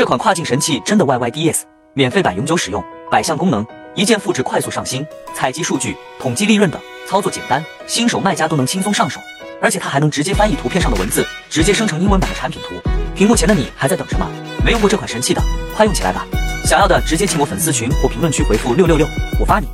这款跨境神器真的 yyds 免费版永久使用百项功能一键复制快速上新采集数据统计利润等操作简单新手卖家都能轻松上手。而且它还能直接翻译图片上的文字直接生成英文版的产品图。屏幕前的你还在等什么？没用过这款神器的快用起来吧。想要的直接进我粉丝群或评论区回复六六六我发你。